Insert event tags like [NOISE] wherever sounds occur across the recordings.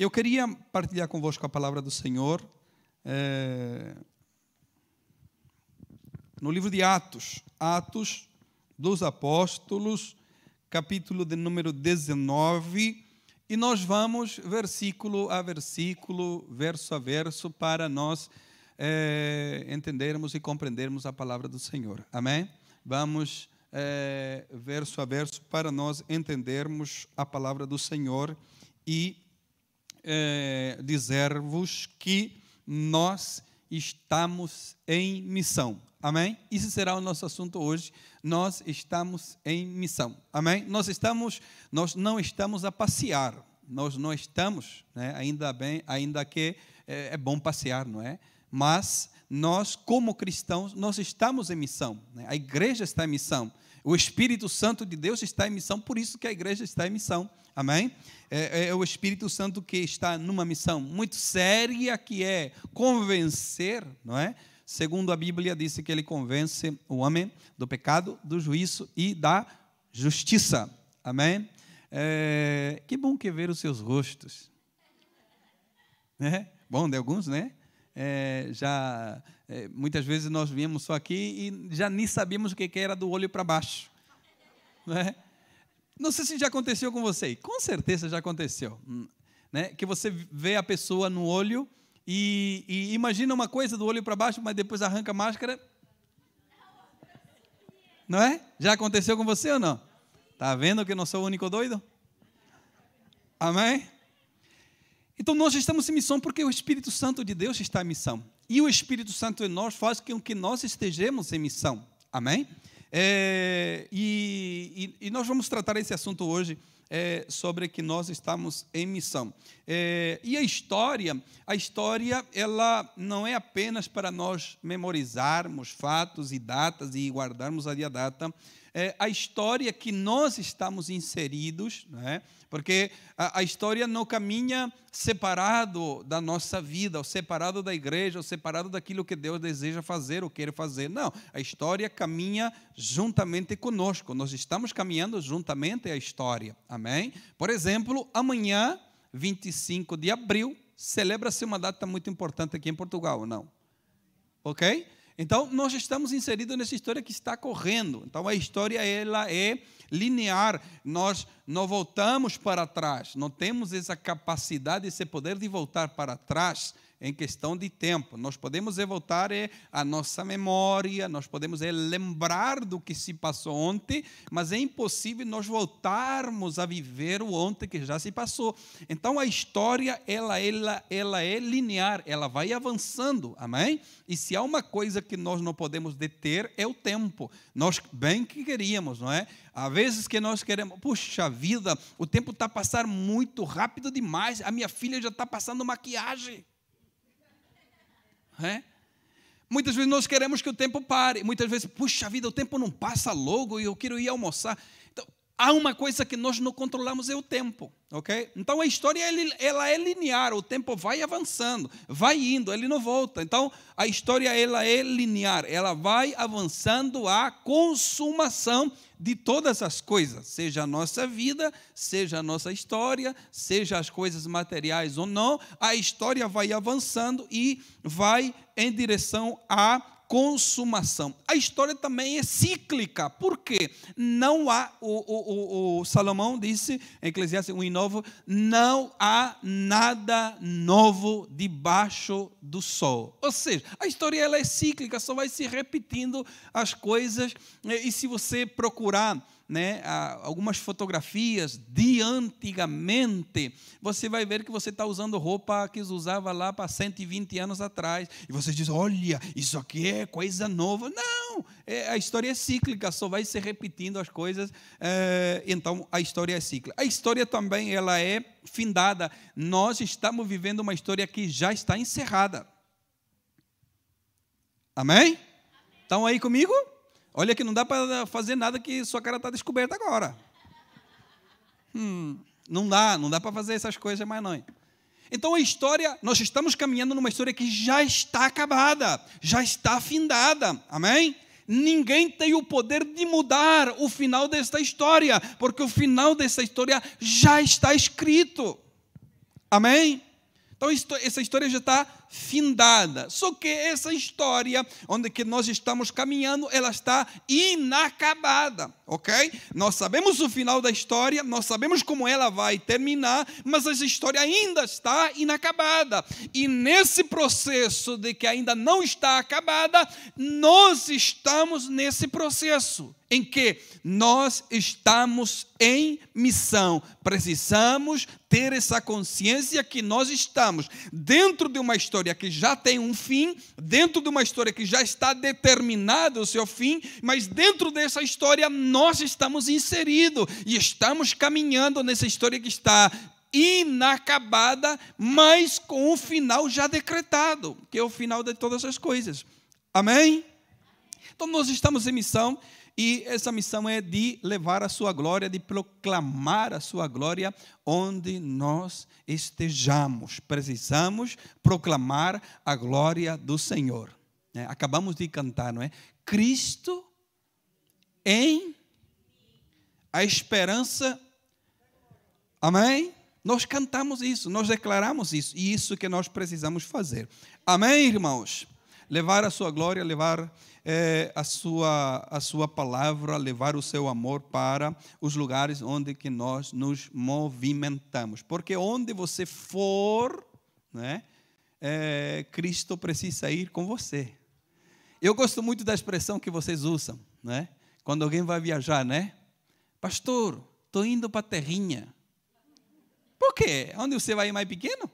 Eu queria partilhar convosco a palavra do Senhor é, no livro de Atos, Atos dos Apóstolos, capítulo de número 19, e nós vamos versículo a versículo, verso a verso, para nós é, entendermos e compreendermos a palavra do Senhor. Amém? Vamos é, verso a verso para nós entendermos a palavra do Senhor e é, dizer-vos que nós estamos em missão. Amém? Isso será o nosso assunto hoje. Nós estamos em missão. Amém? Nós estamos, nós não estamos a passear. Nós não estamos, né? ainda bem, ainda que é, é bom passear, não é? Mas nós, como cristãos, nós estamos em missão. Né? A igreja está em missão. O Espírito Santo de Deus está em missão, por isso que a igreja está em missão. Amém? É, é, o Espírito Santo que está numa missão muito séria, que é convencer, não é? Segundo a Bíblia, disse que ele convence o homem do pecado, do juízo e da justiça. Amém? É, que bom que ver os seus rostos. É? Bom, de alguns, né? É, já é, muitas vezes nós viemos só aqui e já nem sabíamos o que era do olho para baixo. Não, é? não sei se já aconteceu com você, com certeza já aconteceu. Né? Que você vê a pessoa no olho e, e imagina uma coisa do olho para baixo, mas depois arranca a máscara. Não é? Já aconteceu com você ou não? Tá vendo que não sou o único doido? Amém? Então nós estamos em missão porque o Espírito Santo de Deus está em missão. E o Espírito Santo em nós faz com que nós estejamos em missão. Amém? É, e, e, e, nós vamos tratar esse assunto hoje é, sobre que nós estamos em missão. É, e a história, a história, ela não é apenas para nós memorizarmos fatos e datas e guardarmos ali a data. É, a história que nós estamos inseridos, né? porque a, a, história não caminha separado da nossa vida, ou separado da igreja, ou separado daquilo que Deus deseja fazer ou quer fazer. Não, a história caminha juntamente conosco. Nós estamos caminhando juntamente a história. Amém? Por exemplo, amanhã, 25 de abril, celebra-se uma data muito importante aqui em Portugal, não? Ok? Então, nós estamos inseridos nessa história que está correndo. Então, a história ela é linear. Nós não voltamos para trás. Não temos essa capacidade, esse poder de voltar para trás em questão de tempo. Nós podemos voltar é, a nossa memória, nós podemos é, lembrar do que se passou ontem, mas é impossível nós voltarmos a viver o ontem que já se passou. Então a história ela, ela, ela é linear, ela vai avançando, amém? E se há uma coisa que nós não podemos deter é o tempo. Nós bem que queríamos, não é? Há vezes que nós queremos, puxa vida, o tempo está passando muito rápido demais, a minha filha já está passando maquiagem. Muitas vezes nós queremos que o tempo pare. Muitas vezes, puxa vida, o tempo não passa logo e eu quero ir almoçar. Há uma coisa que nós não controlamos é o tempo, ok? Então a história ela é linear, o tempo vai avançando, vai indo, ele não volta. Então a história ela é linear, ela vai avançando a consumação de todas as coisas, seja a nossa vida, seja a nossa história, seja as coisas materiais ou não, a história vai avançando e vai em direção a consumação. A história também é cíclica, porque não há, o, o, o, Salomão disse em Eclesiastes 1 e 9, não há nada novo debaixo do sol. Ou seja, a história ela é cíclica, só vai se repetindo as coisas, e se você procurar né, algumas fotografias de antigamente, você vai ver que você está usando roupa que usava lá para 120 anos atrás. E você diz: olha, isso aqui é coisa nova. Não, é, a história é cíclica, só vai se repetindo as coisas. É, então, a história é cíclica. A história também ela é findada. Nós estamos vivendo uma história que já está encerrada. Amém? Estão aí comigo? Olha que não dá para fazer nada que sua cara está descoberta agora. Hum, não dá, não dá para fazer essas coisas mais não. Então a história, nós estamos caminhando numa história que já está acabada, já está findada. Amém? Ninguém tem o poder de mudar o final desta história, porque o final dessa história já está escrito. Amém? Então, essa história já está findada. Só que essa história, onde que nós estamos caminhando, ela está inacabada, ok? Nós sabemos o final da história, nós sabemos como ela vai terminar, mas essa história ainda está inacabada. E nesse processo de que ainda não está acabada, nós estamos nesse processo em que nós estamos em missão. Precisamos ter essa consciência que nós estamos dentro de uma história que já tem um fim, dentro de uma história que já está determinado o seu fim, mas dentro dessa história nós estamos inseridos e estamos caminhando nessa história que está inacabada, mas com o final já decretado, que é o final de todas as coisas. Amém? Então nós estamos em missão e essa missão é de levar a sua glória, de proclamar a sua glória onde nós estejamos. Precisamos proclamar a glória do Senhor. É, acabamos de cantar, não é? Cristo em a esperança. Amém? Nós cantamos isso, nós declaramos isso, e isso que nós precisamos fazer. Amém, irmãos? Levar a sua glória, levar é, a, sua, a sua palavra, levar o seu amor para os lugares onde que nós nos movimentamos. Porque onde você for, né, é, Cristo precisa ir com você. Eu gosto muito da expressão que vocês usam, né? Quando alguém vai viajar, né? Pastor, estou indo para a terrinha. Por quê? Onde você vai mais pequeno?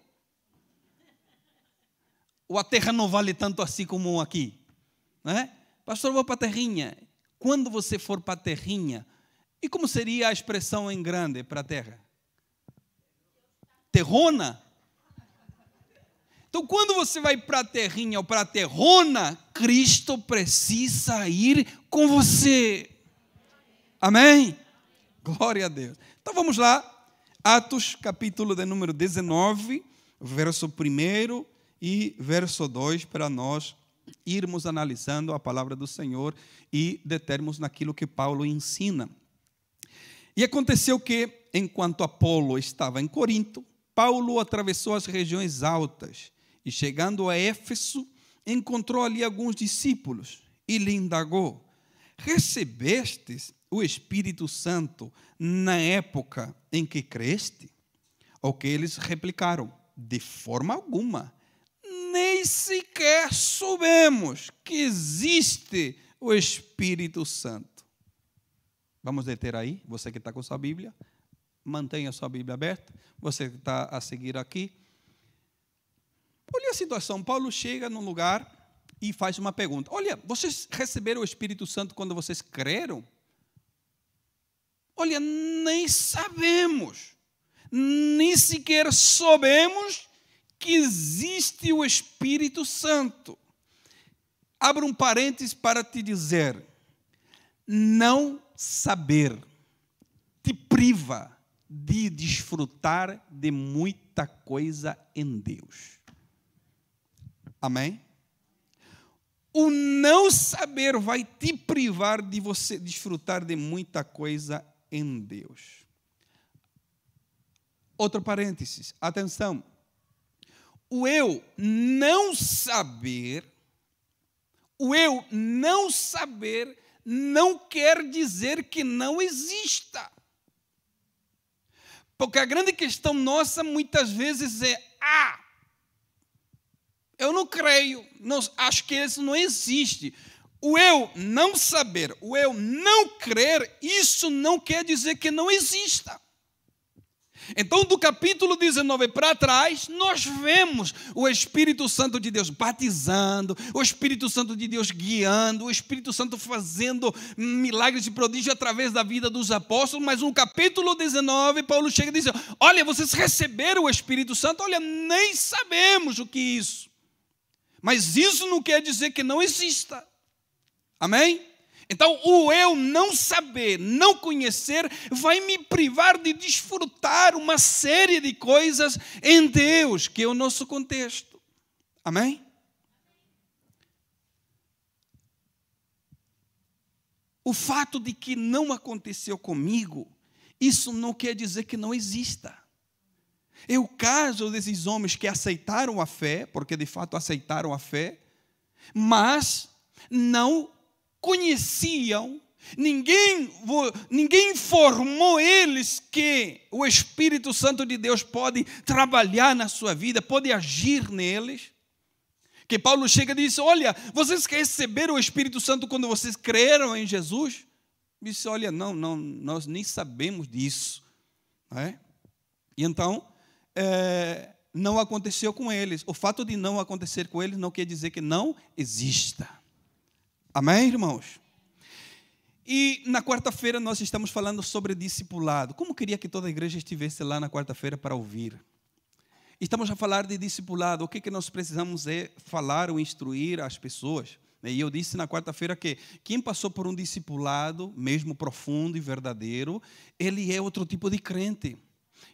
Ou a terra não vale tanto assim como aqui? Né? Pastor, vou para a terrinha. Quando você for para a terrinha, e como seria a expressão em grande para a terra? Terrona? Então, quando você vai para a terrinha ou para a terrona, Cristo precisa ir com você. Amém? Glória a Deus. Então vamos lá. Atos, capítulo de número 19, verso 1 e verso 2, para nós irmos analisando a palavra do Senhor e determos naquilo que Paulo ensina. E aconteceu que, enquanto Apolo estava em Corinto, Paulo atravessou as regiões altas e, chegando a Éfeso, encontrou ali alguns discípulos e lhe indagou: Recebestes o Espírito Santo na época em que creste? Ao que eles replicaram: De forma alguma nem sequer soubemos que existe o Espírito Santo. Vamos deter aí, você que está com sua Bíblia, mantenha sua Bíblia aberta, você que está a seguir aqui. Olha a situação, Paulo chega num lugar e faz uma pergunta. Olha, vocês receberam o Espírito Santo quando vocês creram? Olha, nem sabemos, nem sequer soubemos que existe o Espírito Santo. Abro um parênteses para te dizer: não saber te priva de desfrutar de muita coisa em Deus. Amém? O não saber vai te privar de você desfrutar de muita coisa em Deus. Outro parênteses, atenção o eu não saber, o eu não saber não quer dizer que não exista. Porque a grande questão nossa muitas vezes é: ah, eu não creio, não, acho que isso não existe. O eu não saber, o eu não crer, isso não quer dizer que não exista. Então, do capítulo 19 para trás, nós vemos o Espírito Santo de Deus batizando, o Espírito Santo de Deus guiando, o Espírito Santo fazendo milagres e prodígios através da vida dos apóstolos. Mas no capítulo 19, Paulo chega e diz: Olha, vocês receberam o Espírito Santo, olha, nem sabemos o que é isso. Mas isso não quer dizer que não exista. Amém? Então, o eu não saber, não conhecer, vai me privar de desfrutar uma série de coisas em Deus, que é o nosso contexto. Amém? O fato de que não aconteceu comigo, isso não quer dizer que não exista. É o caso desses homens que aceitaram a fé, porque de fato aceitaram a fé, mas não conheciam, ninguém, ninguém informou eles que o Espírito Santo de Deus pode trabalhar na sua vida, pode agir neles. Que Paulo chega e diz: Olha, vocês receberam o Espírito Santo quando vocês creram em Jesus? Disse: Olha, não, não, nós nem sabemos disso. É? E então, é, não aconteceu com eles. O fato de não acontecer com eles não quer dizer que não exista. Amém, irmãos? E na quarta-feira nós estamos falando sobre discipulado. Como queria que toda a igreja estivesse lá na quarta-feira para ouvir? Estamos a falar de discipulado. O que, que nós precisamos é falar ou instruir as pessoas. E eu disse na quarta-feira que quem passou por um discipulado, mesmo profundo e verdadeiro, ele é outro tipo de crente.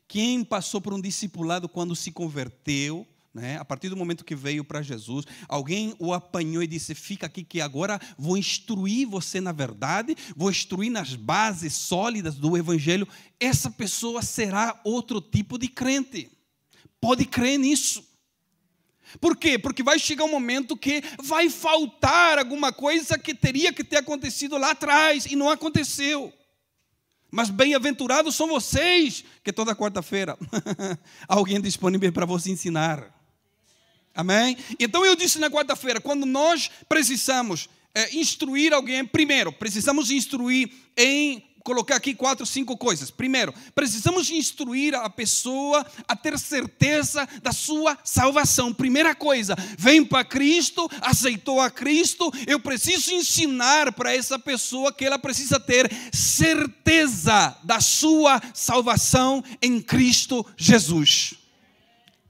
Quem passou por um discipulado quando se converteu, né? A partir do momento que veio para Jesus, alguém o apanhou e disse: Fica aqui, que agora vou instruir você na verdade, vou instruir nas bases sólidas do Evangelho. Essa pessoa será outro tipo de crente. Pode crer nisso. Por quê? Porque vai chegar um momento que vai faltar alguma coisa que teria que ter acontecido lá atrás e não aconteceu. Mas bem-aventurados são vocês, que toda quarta-feira [LAUGHS] alguém disponível para você ensinar. Amém? Então eu disse na quarta-feira, quando nós precisamos é, instruir alguém, primeiro, precisamos instruir em colocar aqui quatro, cinco coisas. Primeiro, precisamos instruir a pessoa a ter certeza da sua salvação. Primeira coisa, vem para Cristo, aceitou a Cristo, eu preciso ensinar para essa pessoa que ela precisa ter certeza da sua salvação em Cristo Jesus.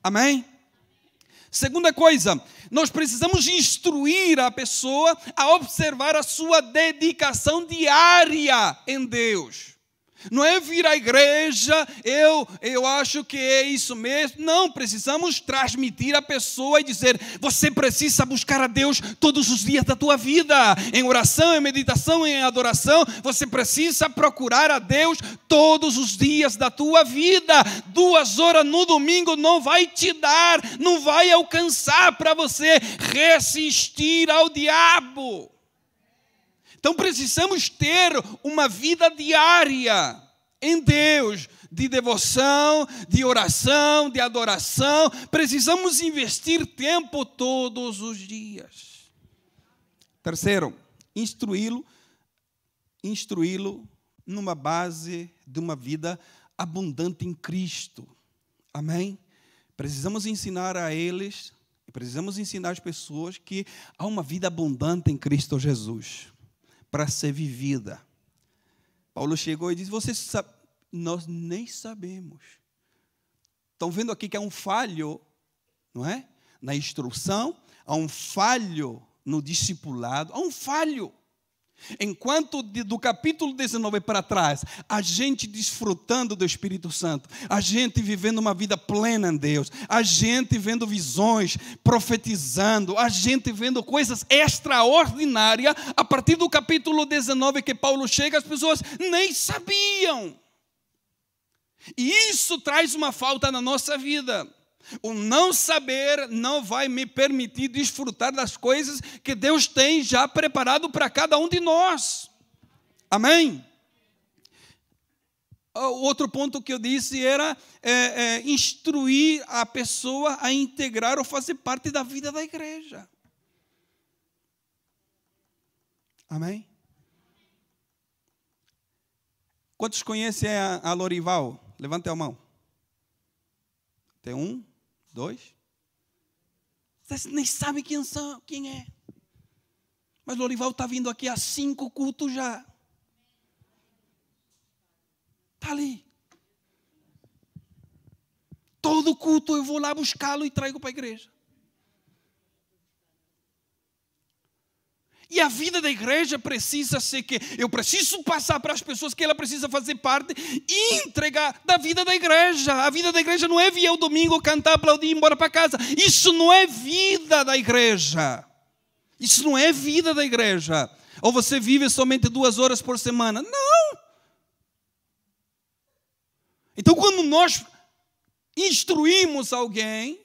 Amém? Segunda coisa, nós precisamos instruir a pessoa a observar a sua dedicação diária em Deus. Não é vir à igreja, eu, eu acho que é isso mesmo. Não, precisamos transmitir à pessoa e dizer: você precisa buscar a Deus todos os dias da tua vida, em oração, em meditação, em adoração. Você precisa procurar a Deus todos os dias da tua vida. Duas horas no domingo não vai te dar, não vai alcançar para você resistir ao diabo. Então precisamos ter uma vida diária em Deus, de devoção, de oração, de adoração. Precisamos investir tempo todos os dias. Terceiro, instruí-lo, instruí-lo numa base de uma vida abundante em Cristo. Amém? Precisamos ensinar a eles, precisamos ensinar as pessoas que há uma vida abundante em Cristo Jesus para ser vivida. Paulo chegou e disse: Vocês sabem, nós nem sabemos. Estão vendo aqui que há um falho, não é? Na instrução, há um falho no discipulado, há um falho. Enquanto do capítulo 19 para trás, a gente desfrutando do Espírito Santo, a gente vivendo uma vida plena em Deus, a gente vendo visões, profetizando, a gente vendo coisas extraordinárias, a partir do capítulo 19 que Paulo chega, as pessoas nem sabiam. E isso traz uma falta na nossa vida. O não saber não vai me permitir desfrutar das coisas que Deus tem já preparado para cada um de nós. Amém? O outro ponto que eu disse era é, é, instruir a pessoa a integrar ou fazer parte da vida da igreja. Amém? Quantos conhecem a, a Lorival? Levante a mão. Tem um, Dois? Vocês nem sabem quem, são, quem é. Mas o Lorival está vindo aqui há cinco cultos já. Está ali. Todo culto eu vou lá buscá-lo e trago para a igreja. E a vida da igreja precisa ser que eu preciso passar para as pessoas que ela precisa fazer parte e entregar da vida da igreja. A vida da igreja não é vir ao domingo, cantar, aplaudir e ir embora para casa. Isso não é vida da igreja. Isso não é vida da igreja. Ou você vive somente duas horas por semana. Não. Então, quando nós instruímos alguém,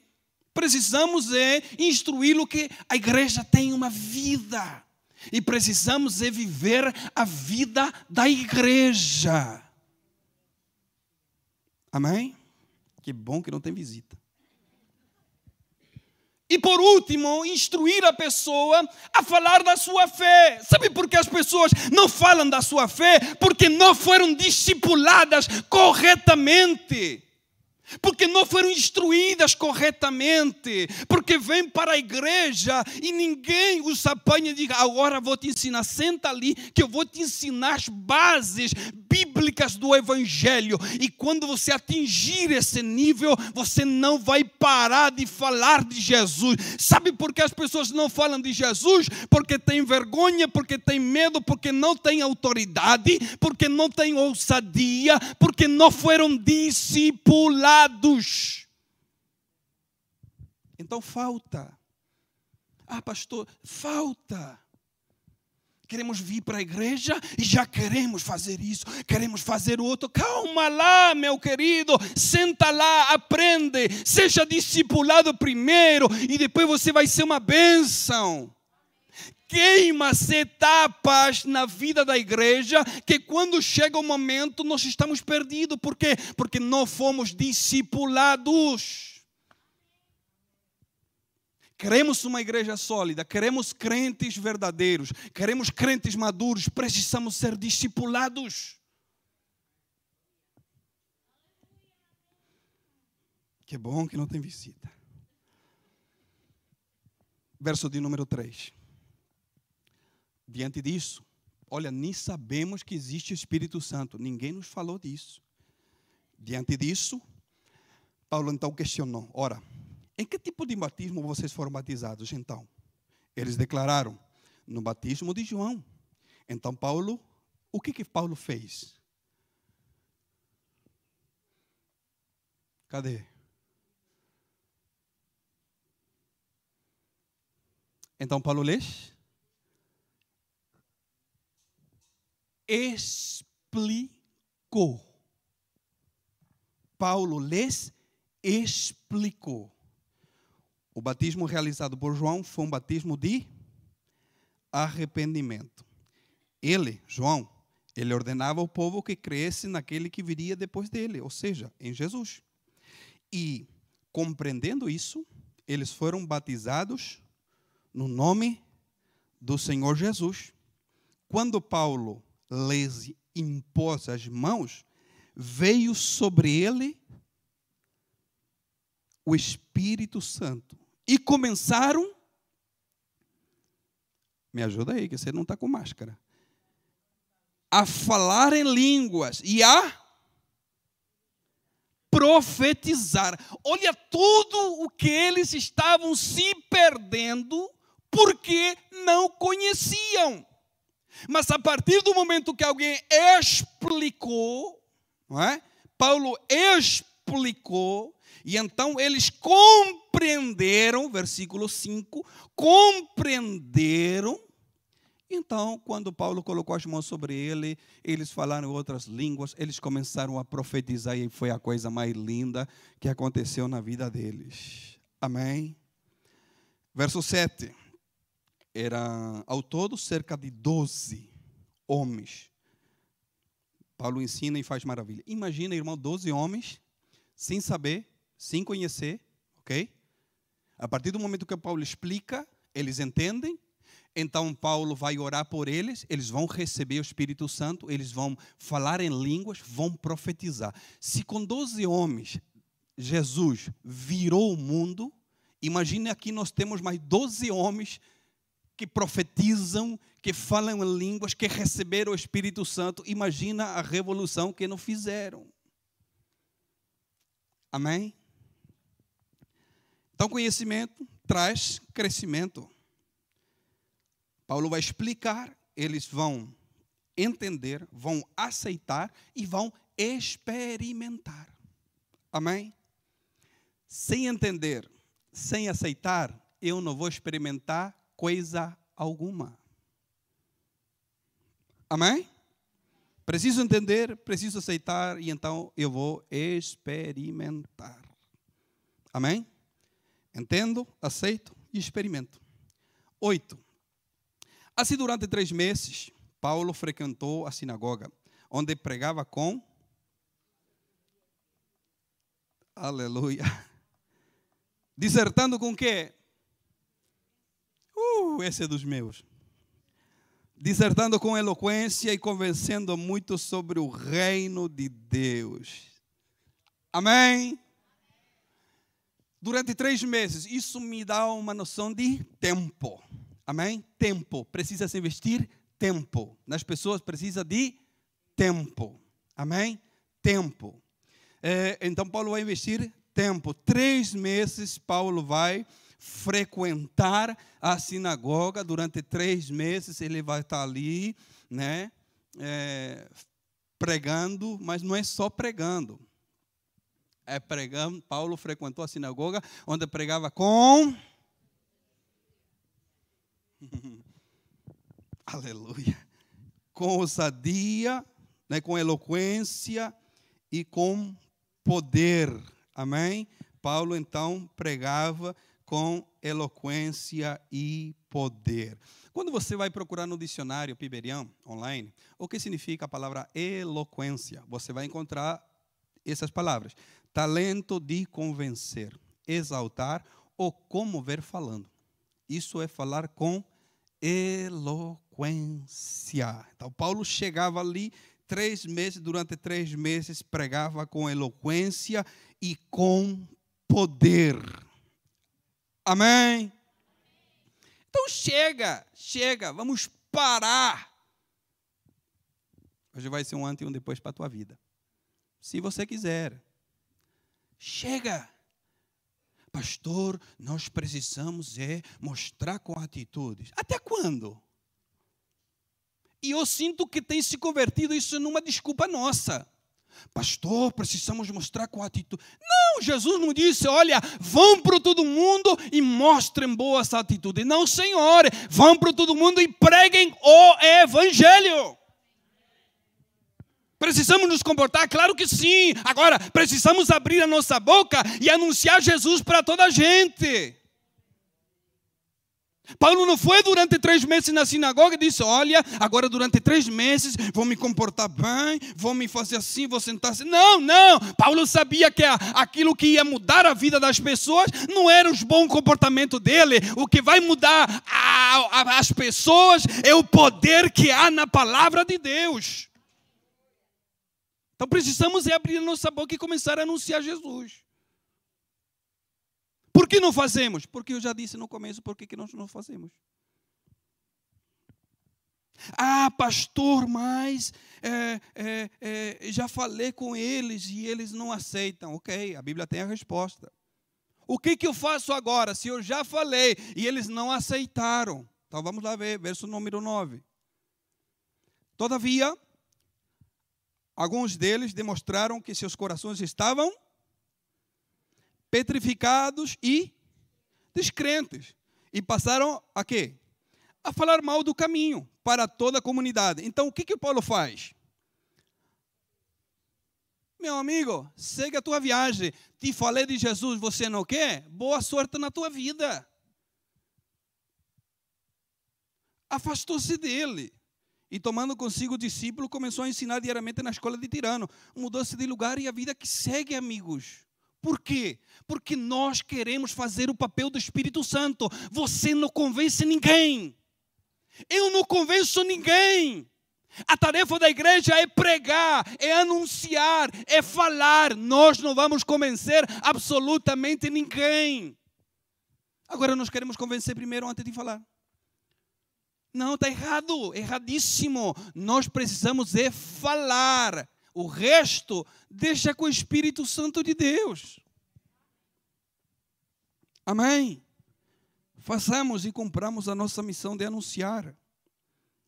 precisamos é instruí-lo que a igreja tem uma vida. E precisamos viver a vida da igreja. Amém? Que bom que não tem visita. E por último, instruir a pessoa a falar da sua fé. Sabe por que as pessoas não falam da sua fé? Porque não foram discipuladas corretamente porque não foram instruídas corretamente, porque vêm para a igreja e ninguém os apanha e diz: agora vou te ensinar, senta ali que eu vou te ensinar as bases bíblicas do Evangelho. E quando você atingir esse nível, você não vai parar de falar de Jesus. Sabe por que as pessoas não falam de Jesus? Porque têm vergonha, porque têm medo, porque não têm autoridade, porque não têm ousadia, porque não foram discipulados. Então falta. Ah, pastor, falta. Queremos vir para a igreja e já queremos fazer isso, queremos fazer o outro. Calma lá, meu querido, senta lá, aprende, seja discipulado primeiro e depois você vai ser uma bênção queima-se etapas na vida da igreja que quando chega o momento nós estamos perdidos. Por quê? Porque não fomos discipulados. Queremos uma igreja sólida, queremos crentes verdadeiros, queremos crentes maduros, precisamos ser discipulados. Que bom que não tem visita. Verso de número 3 diante disso, olha, nem sabemos que existe o Espírito Santo, ninguém nos falou disso. Diante disso, Paulo então questionou: ora, em que tipo de batismo vocês foram batizados então? Eles declararam: no batismo de João. Então, Paulo, o que que Paulo fez? Cadê? Então, Paulo lês explicou. Paulo lhes explicou. O batismo realizado por João foi um batismo de arrependimento. Ele, João, ele ordenava ao povo que cresce naquele que viria depois dele, ou seja, em Jesus. E, compreendendo isso, eles foram batizados no nome do Senhor Jesus. Quando Paulo lhes impôs as mãos, veio sobre ele o Espírito Santo. E começaram. Me ajuda aí, que você não está com máscara. A falar em línguas e a profetizar. Olha tudo o que eles estavam se perdendo porque não conheciam. Mas a partir do momento que alguém explicou, não é? Paulo explicou, e então eles compreenderam, versículo 5, compreenderam. Então, quando Paulo colocou as mãos sobre ele, eles falaram outras línguas, eles começaram a profetizar e foi a coisa mais linda que aconteceu na vida deles. Amém? Verso 7 era ao todo cerca de 12 homens. Paulo ensina e faz maravilha. Imagina, irmão, 12 homens, sem saber, sem conhecer, ok? A partir do momento que Paulo explica, eles entendem. Então Paulo vai orar por eles, eles vão receber o Espírito Santo, eles vão falar em línguas, vão profetizar. Se com 12 homens Jesus virou o mundo, imagine aqui nós temos mais 12 homens que profetizam, que falam em línguas, que receberam o Espírito Santo. Imagina a revolução que não fizeram. Amém? Então, conhecimento traz crescimento. Paulo vai explicar, eles vão entender, vão aceitar e vão experimentar. Amém? Sem entender, sem aceitar, eu não vou experimentar coisa alguma. Amém? Preciso entender, preciso aceitar e então eu vou experimentar. Amém? Entendo, aceito e experimento. Oito. Assim, durante três meses, Paulo frequentou a sinagoga, onde pregava com. Aleluia. [LAUGHS] Dissertando com quê? Uh, esse é dos meus. Dissertando com eloquência e convencendo muito sobre o reino de Deus. Amém? Durante três meses, isso me dá uma noção de tempo. Amém? Tempo. Precisa se investir tempo. Nas pessoas precisa de tempo. Amém? Tempo. É, então, Paulo vai investir tempo. Três meses, Paulo vai frequentar a sinagoga. Durante três meses, ele vai estar ali, né? É, pregando, mas não é só pregando. É pregando. Paulo frequentou a sinagoga, onde pregava com [LAUGHS] Aleluia. Com ousadia, né, com eloquência e com poder. Amém? Paulo então pregava com eloquência e poder. Quando você vai procurar no dicionário Piberian online, o que significa a palavra eloquência? Você vai encontrar essas palavras: talento de convencer, exaltar ou comover falando. Isso é falar com eloquência. Então, Paulo chegava ali três meses, durante três meses, pregava com eloquência e com poder. Amém? Então, chega, chega, vamos parar. Hoje vai ser um antes e um depois para a tua vida. Se você quiser. Chega. Pastor, nós precisamos é mostrar com atitudes. Até quando? E eu sinto que tem se convertido isso numa desculpa nossa. Pastor, precisamos mostrar com atitude. Não, Jesus não disse, olha, vão para todo mundo e mostrem boas atitudes. Não, Senhor, vão para todo mundo e preguem o Evangelho. Precisamos nos comportar? Claro que sim. Agora, precisamos abrir a nossa boca e anunciar Jesus para toda a gente. Paulo não foi durante três meses na sinagoga e disse: Olha, agora durante três meses vou me comportar bem, vou me fazer assim, vou sentar assim. Não, não. Paulo sabia que aquilo que ia mudar a vida das pessoas não era os bons comportamentos dele. O que vai mudar a, a, as pessoas é o poder que há na palavra de Deus. Então precisamos é abrir nossa boca e começar a anunciar Jesus. Por que não fazemos? Porque eu já disse no começo, por que, que nós não fazemos? Ah, pastor, mas é, é, é, já falei com eles e eles não aceitam. Ok, a Bíblia tem a resposta. O que, que eu faço agora se eu já falei e eles não aceitaram? Então vamos lá ver, verso número 9. Todavia, Alguns deles demonstraram que seus corações estavam petrificados e descrentes. E passaram a quê? A falar mal do caminho para toda a comunidade. Então, o que, que Paulo faz? Meu amigo, segue a tua viagem. Te falei de Jesus, você não quer? Boa sorte na tua vida. Afastou-se dele. E tomando consigo o discípulo, começou a ensinar diariamente na escola de Tirano. Mudou-se de lugar e a vida que segue, amigos. Por quê? Porque nós queremos fazer o papel do Espírito Santo. Você não convence ninguém. Eu não convenço ninguém. A tarefa da igreja é pregar, é anunciar, é falar. Nós não vamos convencer absolutamente ninguém. Agora nós queremos convencer primeiro antes de falar. Não, está errado, erradíssimo. Nós precisamos é falar. O resto deixa com o Espírito Santo de Deus. Amém? Façamos e cumpramos a nossa missão de anunciar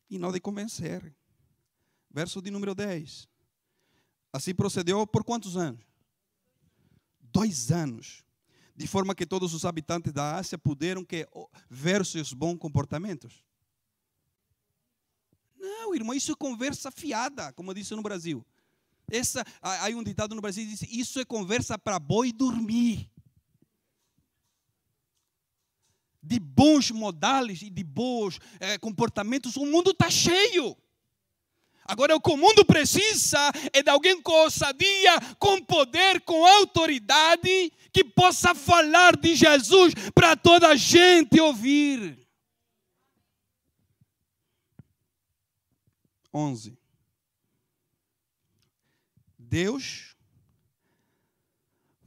e não de convencer. Verso de número 10. Assim procedeu por quantos anos? Dois anos. De forma que todos os habitantes da Ásia puderam que ver seus bons comportamentos. Não, irmão, isso é conversa fiada, como disse no Brasil. Essa, há um ditado no Brasil diz: Isso é conversa para boi dormir. de bons modales e de bons é, comportamentos, o mundo está cheio. Agora, o que o mundo precisa é de alguém com ousadia, com poder, com autoridade, que possa falar de Jesus para toda a gente ouvir. 11. Deus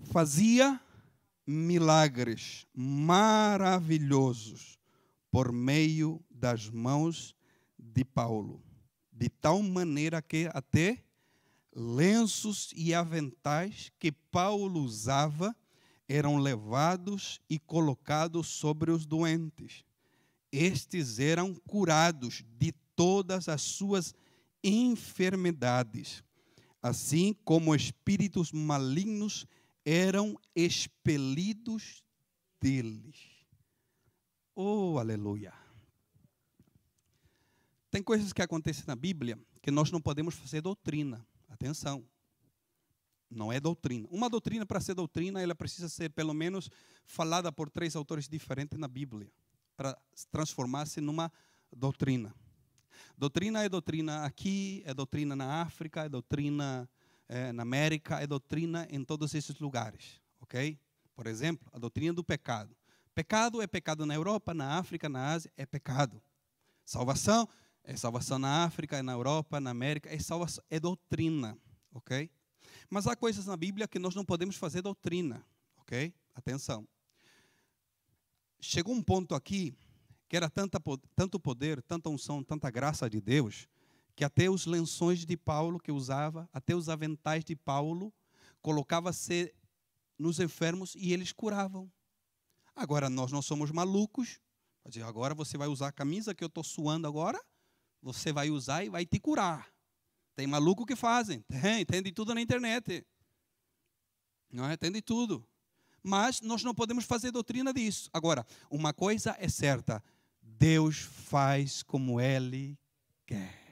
fazia milagres maravilhosos por meio das mãos de Paulo, de tal maneira que até lenços e aventais que Paulo usava eram levados e colocados sobre os doentes. Estes eram curados de todas as suas enfermidades, assim como espíritos malignos eram expelidos deles. Oh, aleluia! Tem coisas que acontecem na Bíblia que nós não podemos fazer doutrina. Atenção. Não é doutrina. Uma doutrina, para ser doutrina, ela precisa ser, pelo menos, falada por três autores diferentes na Bíblia, para transformar-se numa doutrina. Doutrina é doutrina aqui, é doutrina na África, é doutrina é, na América, é doutrina em todos esses lugares, ok? Por exemplo, a doutrina do pecado. Pecado é pecado na Europa, na África, na Ásia, é pecado. Salvação é salvação na África, na Europa, na América, é salvação, é doutrina, ok? Mas há coisas na Bíblia que nós não podemos fazer doutrina, ok? Atenção. Chegou um ponto aqui que era tanta, tanto poder, tanta unção, tanta graça de Deus, que até os lençóis de Paulo que usava, até os aventais de Paulo, colocava-se nos enfermos e eles curavam. Agora nós não somos malucos. Agora você vai usar a camisa que eu estou suando agora, você vai usar e vai te curar. Tem maluco que fazem, tem, tem de tudo na internet. Não é? Tem de tudo. Mas nós não podemos fazer doutrina disso. Agora, uma coisa é certa: Deus faz como Ele quer.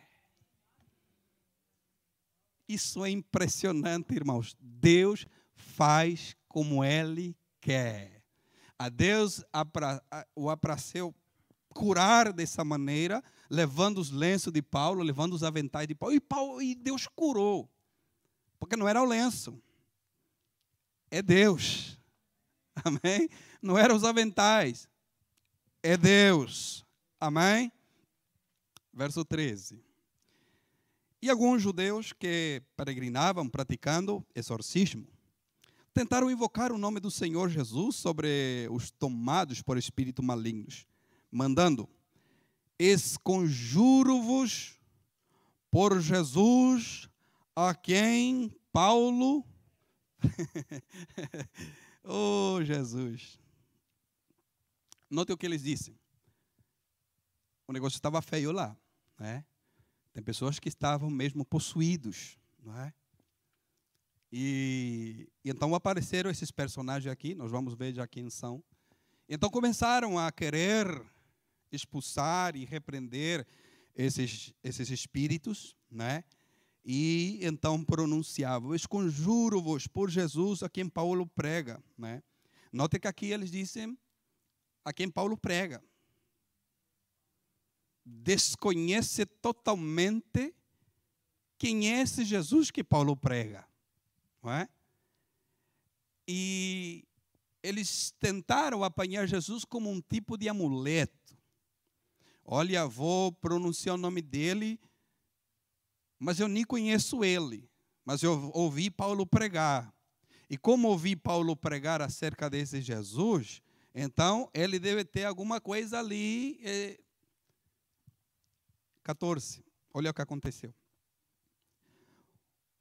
Isso é impressionante, irmãos. Deus faz como Ele quer. A Deus o apraceu curar dessa maneira, levando os lenços de Paulo, levando os aventais de Paulo. E, Paulo, e Deus curou. Porque não era o lenço. É Deus. Amém? Não eram os aventais é Deus. Amém? Verso 13. E alguns judeus que peregrinavam praticando exorcismo tentaram invocar o nome do Senhor Jesus sobre os tomados por espíritos malignos, mandando: Esconjuro-vos por Jesus, a quem Paulo. [LAUGHS] oh, Jesus. Note o que eles dizem. O negócio estava feio lá. Né? Tem pessoas que estavam mesmo possuídos. Não é? E, e, então apareceram esses personagens aqui, nós vamos ver já quem são. Então começaram a querer expulsar e repreender esses, esses espíritos, né? E então pronunciavam: Esconjuro-vos por Jesus a quem Paulo prega, né? Note que aqui eles dizem a quem Paulo prega. Desconhece totalmente quem é esse Jesus que Paulo prega. Não é? E eles tentaram apanhar Jesus como um tipo de amuleto. Olha, vou pronunciar o nome dele, mas eu nem conheço ele. Mas eu ouvi Paulo pregar. E como ouvi Paulo pregar acerca desse Jesus, então, ele deve ter alguma coisa ali. Eh, 14. Olha o que aconteceu.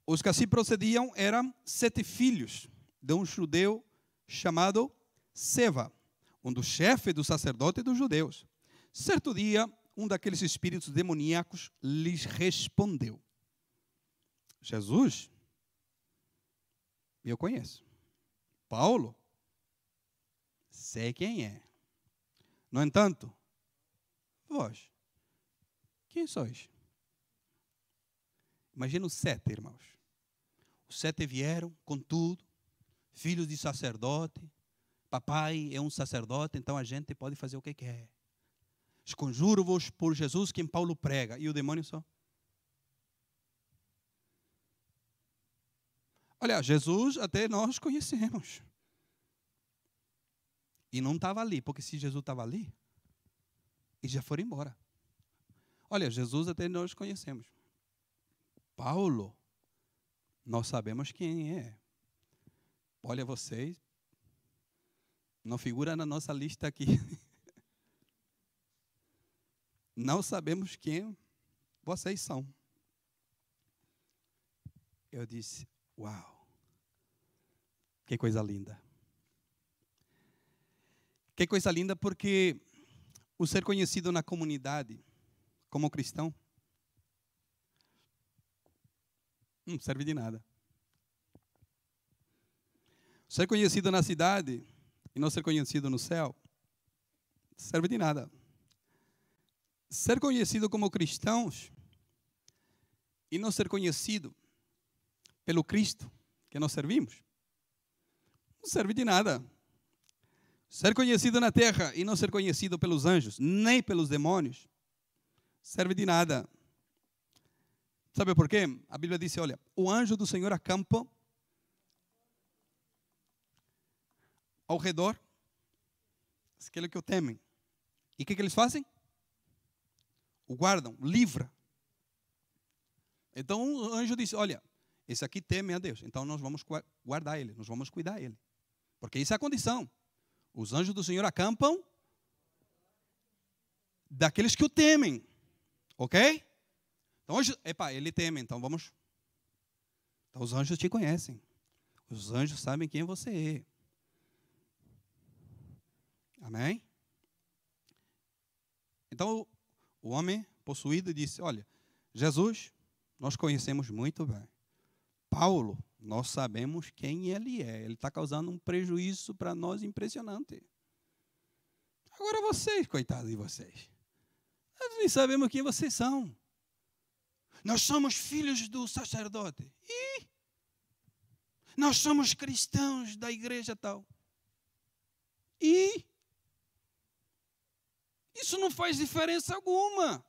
Os que assim procediam eram sete filhos de um judeu chamado Seva, um dos chefes dos sacerdotes dos judeus. Certo dia, um daqueles espíritos demoníacos lhes respondeu: Jesus, eu conheço. Paulo, sei quem é. No entanto, vós, quem sois? Imagina os sete, irmãos. Os sete vieram com tudo, filhos de sacerdote, papai é um sacerdote, então a gente pode fazer o que quer. Esconjuro-vos por Jesus, quem Paulo prega. E o demônio só. Olha, Jesus até nós conhecemos. E não estava ali, porque se Jesus estava ali, e já foram embora. Olha, Jesus até nós conhecemos. Paulo, nós sabemos quem é. Olha, vocês, não figura na nossa lista aqui. [LAUGHS] Não sabemos quem vocês são. Eu disse: Uau, que coisa linda. Que coisa linda, porque o ser conhecido na comunidade como cristão não serve de nada. Ser conhecido na cidade e não ser conhecido no céu serve de nada. Ser conhecido como cristãos e não ser conhecido pelo Cristo que nós servimos não serve de nada. Ser conhecido na terra e não ser conhecido pelos anjos, nem pelos demônios, serve de nada. Sabe por quê? A Bíblia diz: olha, o anjo do Senhor acampa ao redor aquele que o temem. E o que, que eles fazem? O guardam, livra. Então o anjo disse: Olha, esse aqui teme a Deus, então nós vamos guardar ele, nós vamos cuidar ele. Porque isso é a condição. Os anjos do Senhor acampam daqueles que o temem. Ok? Então, hoje, epa, ele teme, então vamos. Então, os anjos te conhecem. Os anjos sabem quem você é. Amém? Então, o homem possuído disse: Olha, Jesus, nós conhecemos muito bem. Paulo, nós sabemos quem ele é. Ele está causando um prejuízo para nós impressionante. Agora vocês, coitados de vocês. Nós nem sabemos quem vocês são. Nós somos filhos do sacerdote. E nós somos cristãos da igreja tal. E isso não faz diferença alguma.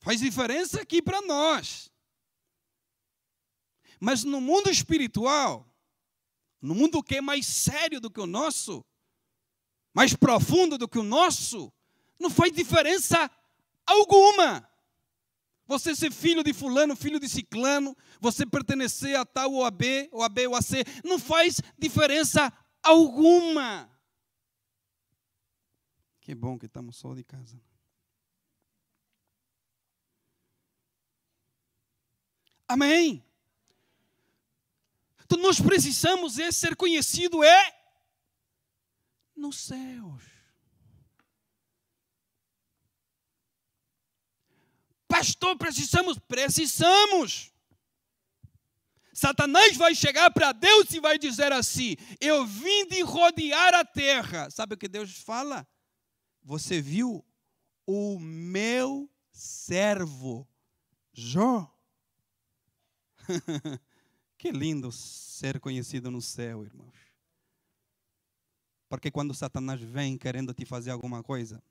Faz diferença aqui para nós. Mas no mundo espiritual, no mundo que é mais sério do que o nosso, mais profundo do que o nosso, não faz diferença alguma. Você ser filho de fulano, filho de ciclano, você pertencer a tal ou a B, ou a B ou a C, não faz diferença alguma. Que bom que estamos só de casa. Amém. Então nós precisamos é ser conhecido é nos céus. Pastor, precisamos, precisamos. Satanás vai chegar para Deus e vai dizer assim: Eu vim de rodear a terra. Sabe o que Deus fala? Você viu o meu servo Jó? [LAUGHS] que lindo ser conhecido no céu, irmãos. Porque quando Satanás vem querendo te fazer alguma coisa,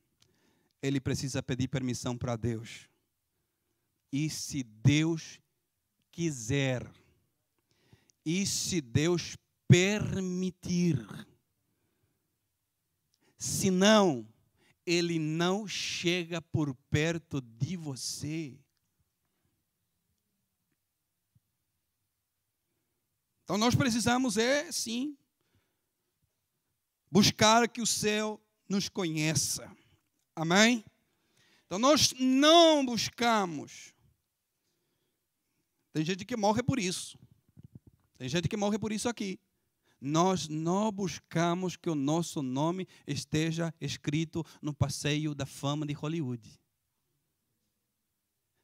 ele precisa pedir permissão para Deus. E se Deus quiser, e se Deus permitir, se não, ele não chega por perto de você. Então nós precisamos é sim buscar que o céu nos conheça. Amém? Então nós não buscamos. Tem gente que morre por isso. Tem gente que morre por isso aqui nós não buscamos que o nosso nome esteja escrito no passeio da fama de Hollywood.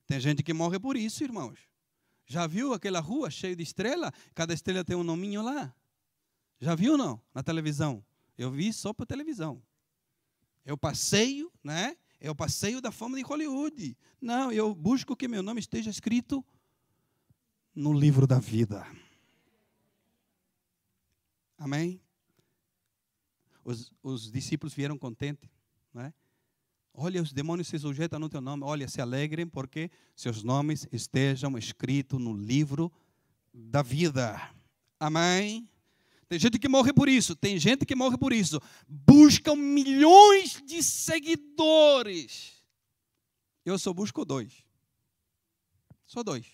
Tem gente que morre por isso, irmãos. Já viu aquela rua cheia de estrela? Cada estrela tem um nominho lá. Já viu não? Na televisão. Eu vi só por televisão. O passeio, né? O passeio da fama de Hollywood. Não, eu busco que meu nome esteja escrito no livro da vida. Amém? Os, os discípulos vieram contentes, não é? Olha, os demônios se sujeitam no teu nome. Olha, se alegrem porque seus nomes estejam escritos no livro da vida. Amém? Tem gente que morre por isso, tem gente que morre por isso. Buscam milhões de seguidores. Eu só busco dois. Só dois.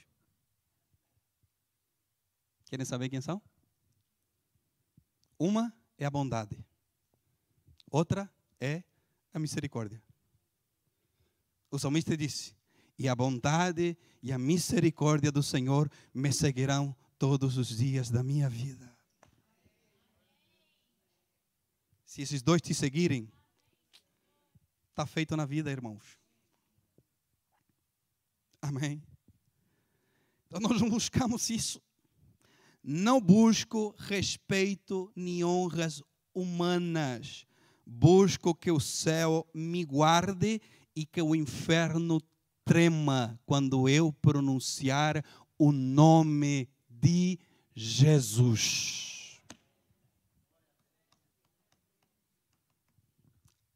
Querem saber quem são? Uma é a bondade, outra é a misericórdia. O salmista disse: E a bondade e a misericórdia do Senhor me seguirão todos os dias da minha vida. Se esses dois te seguirem, está feito na vida, irmãos. Amém. Então nós não buscamos isso. Não busco respeito nem honras humanas. Busco que o céu me guarde e que o inferno trema quando eu pronunciar o nome de Jesus.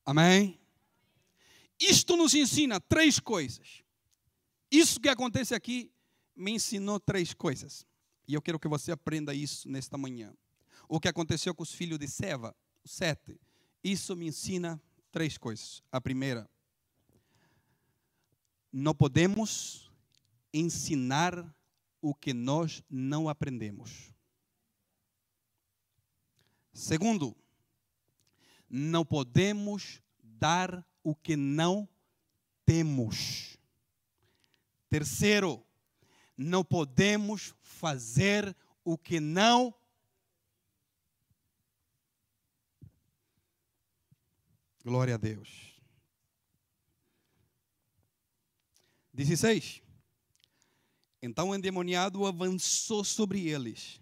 Amém? Isto nos ensina três coisas. Isso que acontece aqui me ensinou três coisas. E eu quero que você aprenda isso nesta manhã. O que aconteceu com os filhos de Seva, os sete. Isso me ensina três coisas. A primeira, não podemos ensinar o que nós não aprendemos. Segundo, não podemos dar o que não temos. Terceiro, não podemos fazer o que não Glória a Deus. 16. Então o endemoniado avançou sobre eles,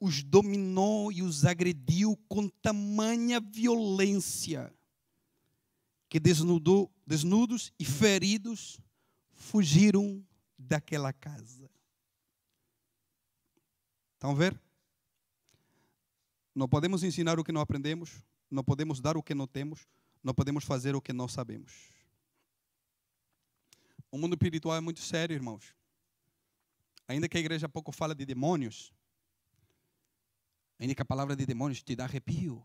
os dominou e os agrediu com tamanha violência que desnudou, desnudos e feridos fugiram daquela casa. Estão ver? Não podemos ensinar o que não aprendemos, não podemos dar o que não temos, não podemos fazer o que não sabemos. O mundo espiritual é muito sério, irmãos. Ainda que a igreja pouco fala de demônios, ainda que a palavra de demônios te dá arrepio.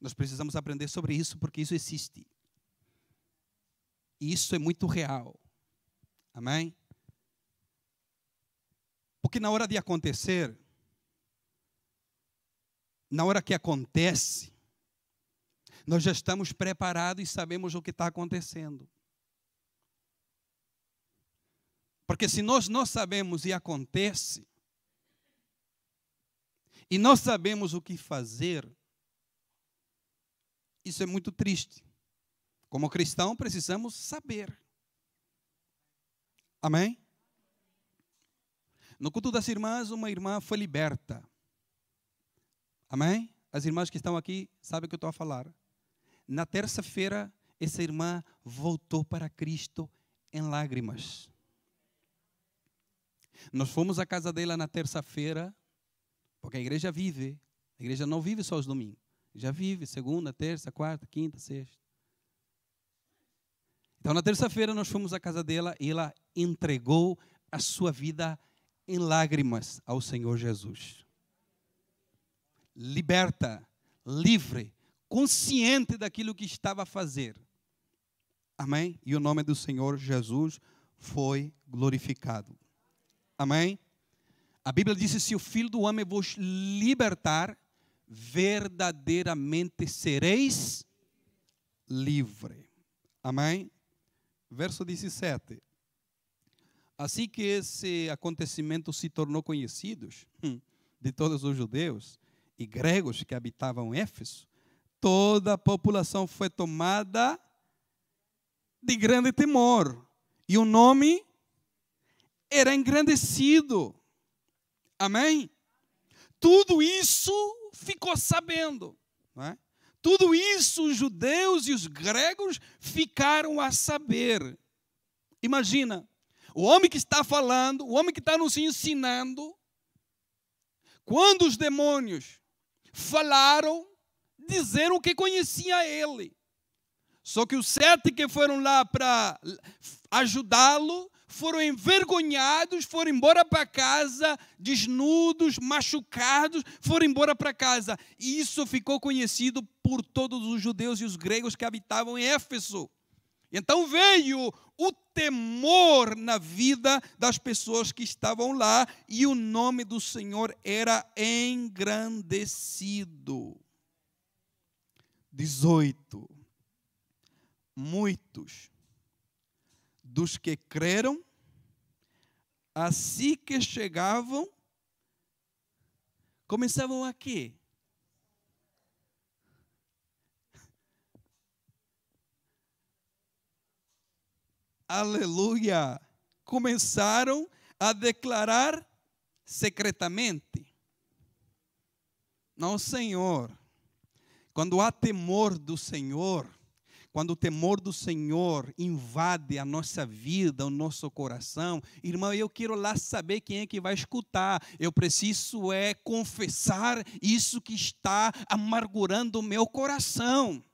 Nós precisamos aprender sobre isso porque isso existe. E isso é muito real. Amém? Porque na hora de acontecer, na hora que acontece, nós já estamos preparados e sabemos o que está acontecendo. Porque se nós não sabemos e acontece, e nós sabemos o que fazer, isso é muito triste. Como cristão, precisamos saber. Amém? No culto das irmãs, uma irmã foi liberta. Amém? As irmãs que estão aqui sabem o que eu estou a falar. Na terça-feira, essa irmã voltou para Cristo em lágrimas. Nós fomos à casa dela na terça-feira, porque a igreja vive. A igreja não vive só os domingos. Já vive segunda, terça, quarta, quinta, sexta. Então, na terça-feira, nós fomos à casa dela e ela entregou a sua vida em lágrimas ao Senhor Jesus. Liberta, livre, consciente daquilo que estava a fazer. Amém? E o nome do Senhor Jesus foi glorificado. Amém? A Bíblia diz: se o Filho do Homem vos libertar, verdadeiramente sereis livre. Amém? verso 17. Assim que esse acontecimento se tornou conhecido hum, de todos os judeus e gregos que habitavam Éfeso, toda a população foi tomada de grande temor. E o nome era engrandecido. Amém? Tudo isso ficou sabendo. É? Tudo isso os judeus e os gregos ficaram a saber. Imagina, o homem que está falando, o homem que está nos ensinando, quando os demônios falaram, disseram que conhecia ele. Só que os sete que foram lá para ajudá-lo foram envergonhados, foram embora para casa, desnudos, machucados, foram embora para casa. E isso ficou conhecido por todos os judeus e os gregos que habitavam em Éfeso. Então veio o temor na vida das pessoas que estavam lá e o nome do Senhor era engrandecido. 18. Muitos dos que creram, assim que chegavam, começavam a quê? Aleluia! Começaram a declarar secretamente. Não, Senhor. Quando há temor do Senhor, quando o temor do Senhor invade a nossa vida, o nosso coração, irmão, eu quero lá saber quem é que vai escutar. Eu preciso é confessar isso que está amargurando o meu coração.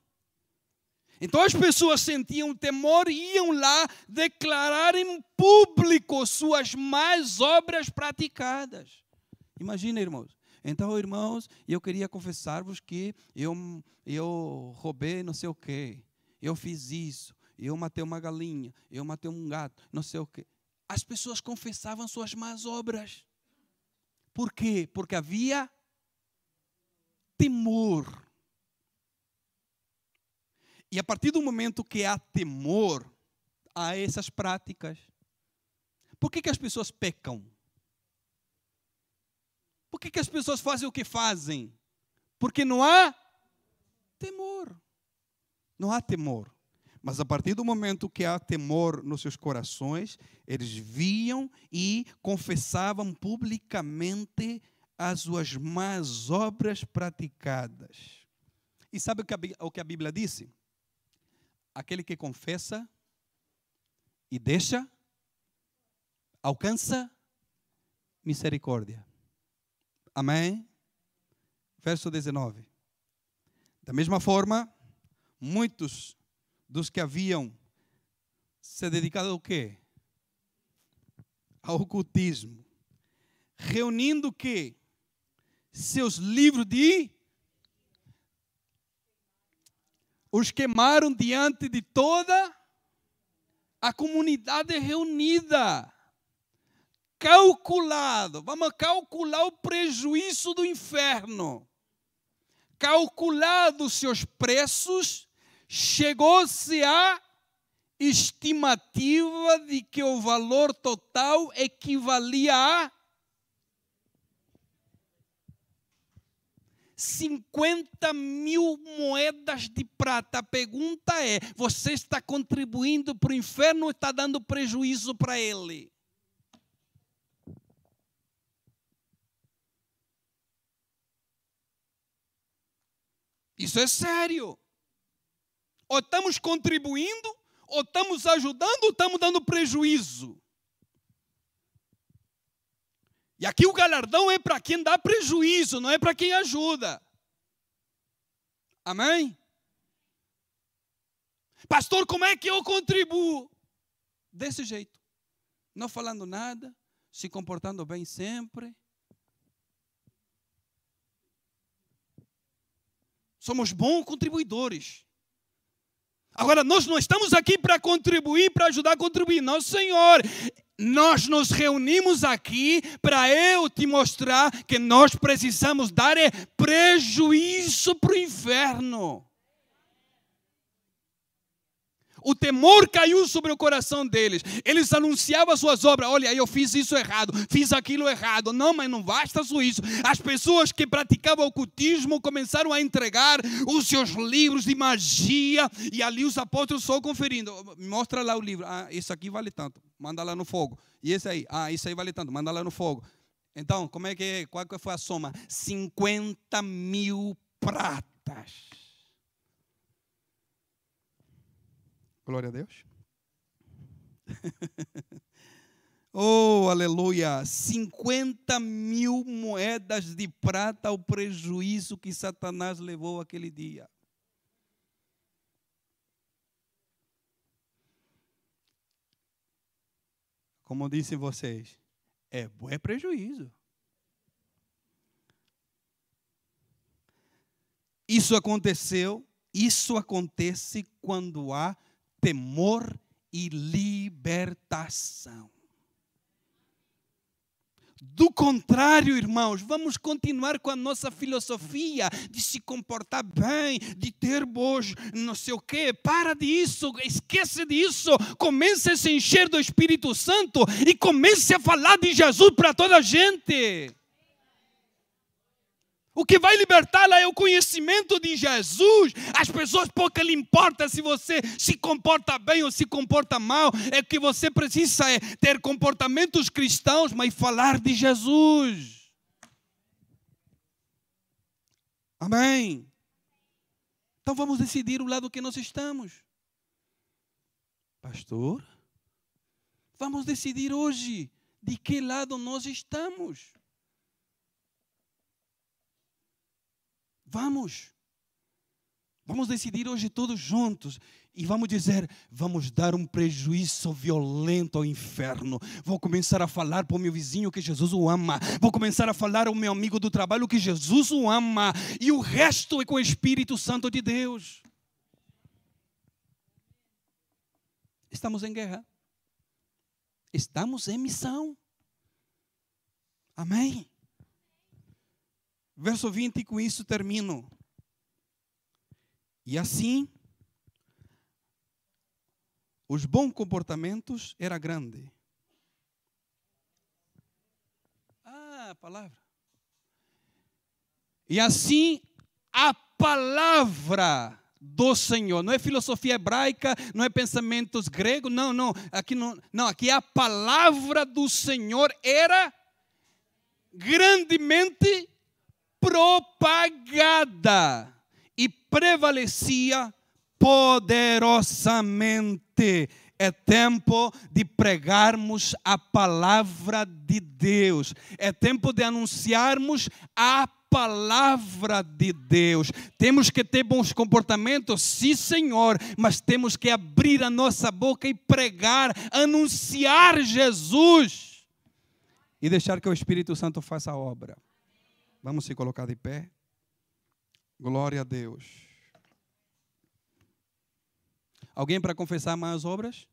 Então as pessoas sentiam temor e iam lá declarar em público suas más obras praticadas. Imagina, irmãos. Então, irmãos, eu queria confessar-vos que eu, eu roubei não sei o quê eu fiz isso, eu matei uma galinha, eu matei um gato, não sei o quê. As pessoas confessavam suas más obras. Por quê? Porque havia temor. E a partir do momento que há temor, há essas práticas. Por que, que as pessoas pecam? Por que, que as pessoas fazem o que fazem? Porque não há temor. Não há temor. Mas a partir do momento que há temor nos seus corações, eles viam e confessavam publicamente as suas más obras praticadas. E sabe o que a Bíblia disse? Aquele que confessa e deixa, alcança misericórdia. Amém? Verso 19. Da mesma forma, muitos dos que haviam se dedicado ao quê? Ao ocultismo. Reunindo o quê? Seus livros de os queimaram diante de toda a comunidade reunida. Calculado, vamos calcular o prejuízo do inferno. Calculado os seus preços, chegou-se à estimativa de que o valor total equivalia a 50 mil moedas de prata. A pergunta é: você está contribuindo para o inferno ou está dando prejuízo para ele? Isso é sério. Ou estamos contribuindo, ou estamos ajudando, ou estamos dando prejuízo. E aqui o galardão é para quem dá prejuízo, não é para quem ajuda. Amém? Pastor, como é que eu contribuo? Desse jeito. Não falando nada, se comportando bem sempre. Somos bons contribuidores. Agora, nós não estamos aqui para contribuir, para ajudar a contribuir. Não, Senhor. Nós nos reunimos aqui para eu te mostrar que nós precisamos dar prejuízo para o inferno. O temor caiu sobre o coração deles. Eles anunciavam as suas obras. Olha, eu fiz isso errado, fiz aquilo errado. Não, mas não basta só isso. As pessoas que praticavam ocultismo começaram a entregar os seus livros de magia. E ali os apóstolos só conferindo. Mostra lá o livro. Ah, isso aqui vale tanto. Manda lá no fogo. E esse aí? Ah, isso aí vale tanto. Manda lá no fogo. Então, como é que é? Qual foi a soma? 50 mil pratas. Glória a Deus. [LAUGHS] Oh, aleluia! 50 mil moedas de prata o prejuízo que Satanás levou aquele dia. Como disse vocês, é, é prejuízo. Isso aconteceu, isso acontece quando há temor e libertação. Do contrário, irmãos, vamos continuar com a nossa filosofia de se comportar bem, de ter bons, não sei o quê. Para disso, esquece disso. Comece a se encher do Espírito Santo e comece a falar de Jesus para toda a gente. O que vai libertá-la é o conhecimento de Jesus. As pessoas pouco lhe importa se você se comporta bem ou se comporta mal. É que você precisa é ter comportamentos cristãos, mas falar de Jesus. Amém. Então vamos decidir o lado que nós estamos. Pastor, vamos decidir hoje de que lado nós estamos. Vamos. Vamos decidir hoje todos juntos e vamos dizer: vamos dar um prejuízo violento ao inferno. Vou começar a falar para o meu vizinho que Jesus o ama. Vou começar a falar ao meu amigo do trabalho que Jesus o ama. E o resto é com o Espírito Santo de Deus. Estamos em guerra. Estamos em missão. Amém. Verso 20, e com isso termino. E assim, os bons comportamentos era grande. Ah, a palavra. E assim, a palavra do Senhor. Não é filosofia hebraica, não é pensamentos gregos, não, não. Aqui não, não, aqui a palavra do Senhor era grandemente propagada e prevalecia poderosamente. É tempo de pregarmos a palavra de Deus. É tempo de anunciarmos a palavra de Deus. Temos que ter bons comportamentos, sim, Senhor, mas temos que abrir a nossa boca e pregar, anunciar Jesus e deixar que o Espírito Santo faça a obra. Vamos se colocar de pé. Glória a Deus. Alguém para confessar mais obras?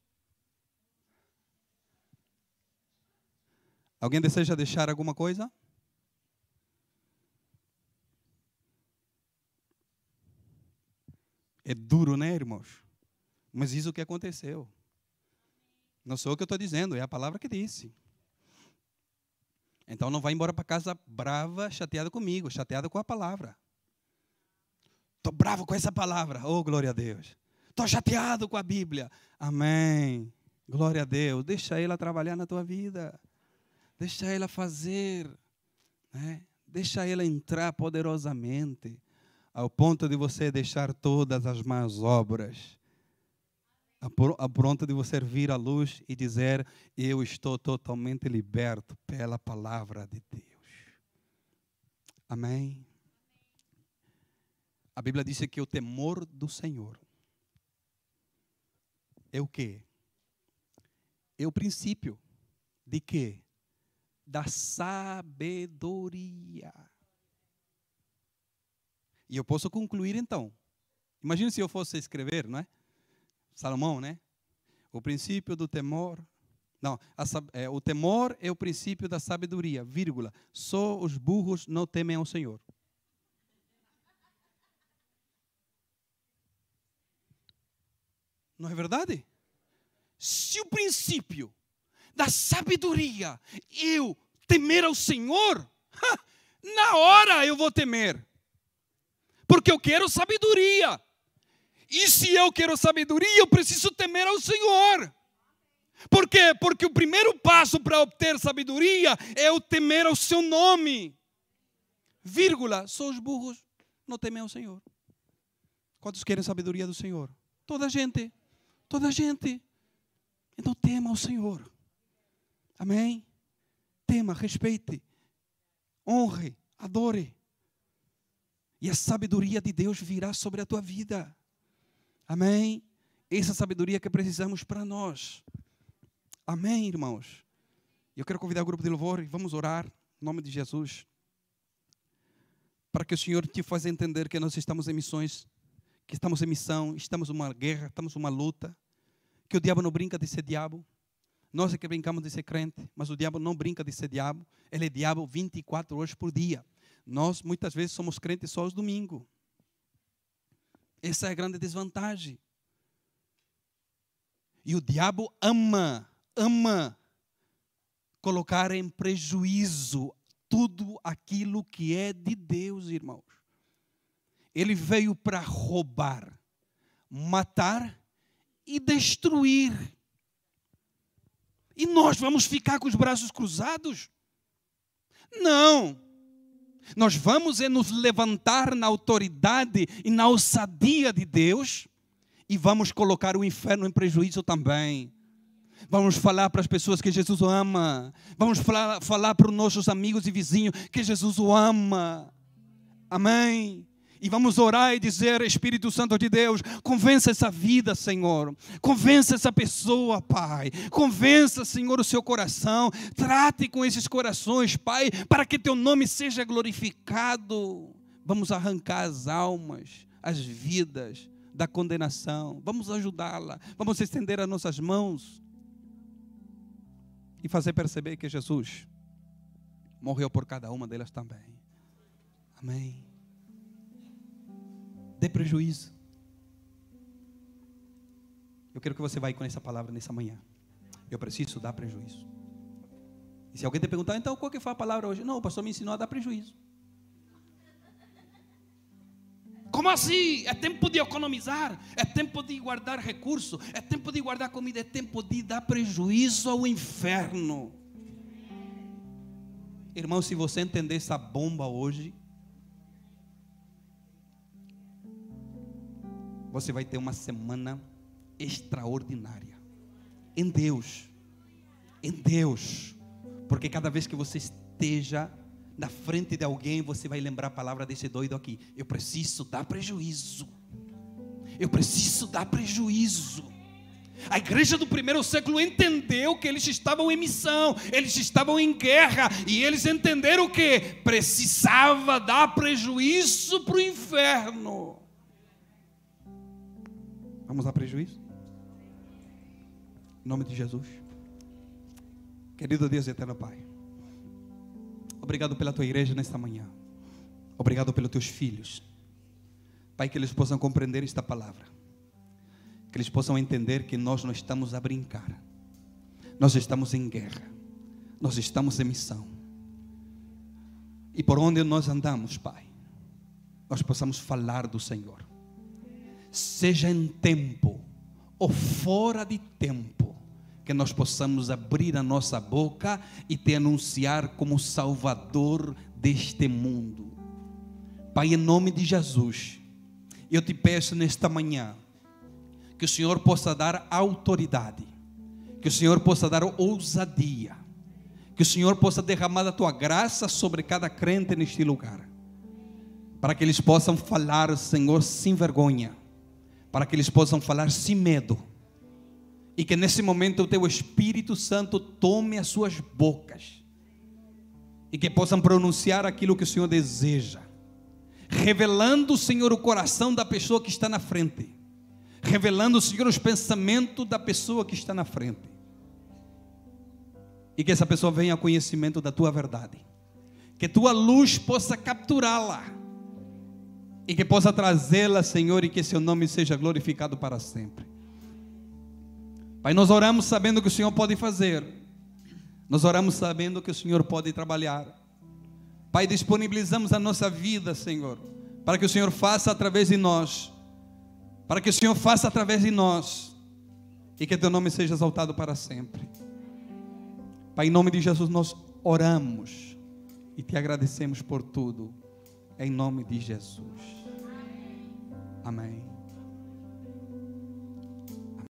Alguém deseja deixar alguma coisa? É duro, né, irmãos? Mas isso que aconteceu. Não sou o que eu estou dizendo, é a palavra que disse. Então não vai embora para casa brava, chateada comigo, chateada com a palavra. Estou bravo com essa palavra. Oh, glória a Deus. Estou chateado com a Bíblia. Amém. Glória a Deus. Deixa ela trabalhar na tua vida. Deixa ela fazer. Né? Deixa ela entrar poderosamente. Ao ponto de você deixar todas as más obras a pronto de você vir à luz e dizer: Eu estou totalmente liberto pela palavra de Deus. Amém? A Bíblia diz que o temor do Senhor é o quê? É o princípio de quê? Da sabedoria. E eu posso concluir então. Imagina se eu fosse escrever, não é? Salomão, né? O princípio do temor. Não, a, é, o temor é o princípio da sabedoria, vírgula. Só os burros não temem ao Senhor. Não é verdade? Se o princípio da sabedoria eu temer ao Senhor, [LAUGHS] na hora eu vou temer. Porque eu quero sabedoria. E se eu quero sabedoria, eu preciso temer ao Senhor. Por quê? Porque o primeiro passo para obter sabedoria é o temer ao seu nome. Vírgula, só os burros não temem ao Senhor. Quantos querem sabedoria do Senhor? Toda a gente. Toda a gente. Então tema ao Senhor. Amém? Tema, respeite, honre, adore. E a sabedoria de Deus virá sobre a tua vida. Amém? Essa sabedoria que precisamos para nós. Amém, irmãos? Eu quero convidar o grupo de louvor e vamos orar em nome de Jesus. Para que o Senhor te faça entender que nós estamos em missões, que estamos em missão, estamos numa guerra, estamos numa luta, que o diabo não brinca de ser diabo. Nós é que brincamos de ser crente, mas o diabo não brinca de ser diabo. Ele é diabo 24 horas por dia. Nós, muitas vezes, somos crentes só aos domingos. Essa é a grande desvantagem. E o diabo ama, ama colocar em prejuízo tudo aquilo que é de Deus, irmãos. Ele veio para roubar, matar e destruir. E nós vamos ficar com os braços cruzados? Não. Nós vamos é nos levantar na autoridade e na ousadia de Deus e vamos colocar o inferno em prejuízo também. Vamos falar para as pessoas que Jesus o ama. Vamos falar, falar para os nossos amigos e vizinhos que Jesus o ama. Amém. E vamos orar e dizer, Espírito Santo de Deus, convença essa vida, Senhor. Convença essa pessoa, Pai. Convença, Senhor, o seu coração. Trate com esses corações, Pai, para que teu nome seja glorificado. Vamos arrancar as almas, as vidas da condenação. Vamos ajudá-la. Vamos estender as nossas mãos e fazer perceber que Jesus morreu por cada uma delas também. Amém dê prejuízo. Eu quero que você vá com essa palavra nessa manhã. Eu preciso dar prejuízo. E se alguém te perguntar, então qual que foi a palavra hoje? Não, o pastor me ensinou a dar prejuízo. Como assim? É tempo de economizar, é tempo de guardar recursos, é tempo de guardar comida, é tempo de dar prejuízo ao inferno. Irmão, se você entender essa bomba hoje, você vai ter uma semana extraordinária. Em Deus. Em Deus. Porque cada vez que você esteja na frente de alguém, você vai lembrar a palavra desse doido aqui. Eu preciso dar prejuízo. Eu preciso dar prejuízo. A igreja do primeiro século entendeu que eles estavam em missão, eles estavam em guerra, e eles entenderam que precisava dar prejuízo para o inferno. Vamos dar prejuízo? Em nome de Jesus. Querido Deus e eterno Pai. Obrigado pela tua igreja nesta manhã. Obrigado pelos teus filhos. Pai, que eles possam compreender esta palavra. Que eles possam entender que nós não estamos a brincar. Nós estamos em guerra. Nós estamos em missão. E por onde nós andamos, Pai, nós possamos falar do Senhor seja em tempo ou fora de tempo, que nós possamos abrir a nossa boca e te anunciar como Salvador deste mundo. Pai, em nome de Jesus, eu te peço nesta manhã que o Senhor possa dar autoridade, que o Senhor possa dar ousadia, que o Senhor possa derramar a tua graça sobre cada crente neste lugar, para que eles possam falar, Senhor, sem vergonha para que eles possam falar sem medo. E que nesse momento o teu Espírito Santo tome as suas bocas. E que possam pronunciar aquilo que o Senhor deseja. Revelando, Senhor, o coração da pessoa que está na frente. Revelando, Senhor, os pensamentos da pessoa que está na frente. E que essa pessoa venha a conhecimento da tua verdade. Que tua luz possa capturá-la e que possa trazê-la, Senhor, e que seu nome seja glorificado para sempre. Pai, nós oramos sabendo que o Senhor pode fazer, nós oramos sabendo que o Senhor pode trabalhar. Pai, disponibilizamos a nossa vida, Senhor, para que o Senhor faça através de nós, para que o Senhor faça através de nós, e que teu nome seja exaltado para sempre. Pai, em nome de Jesus nós oramos e te agradecemos por tudo, em nome de Jesus. Amém.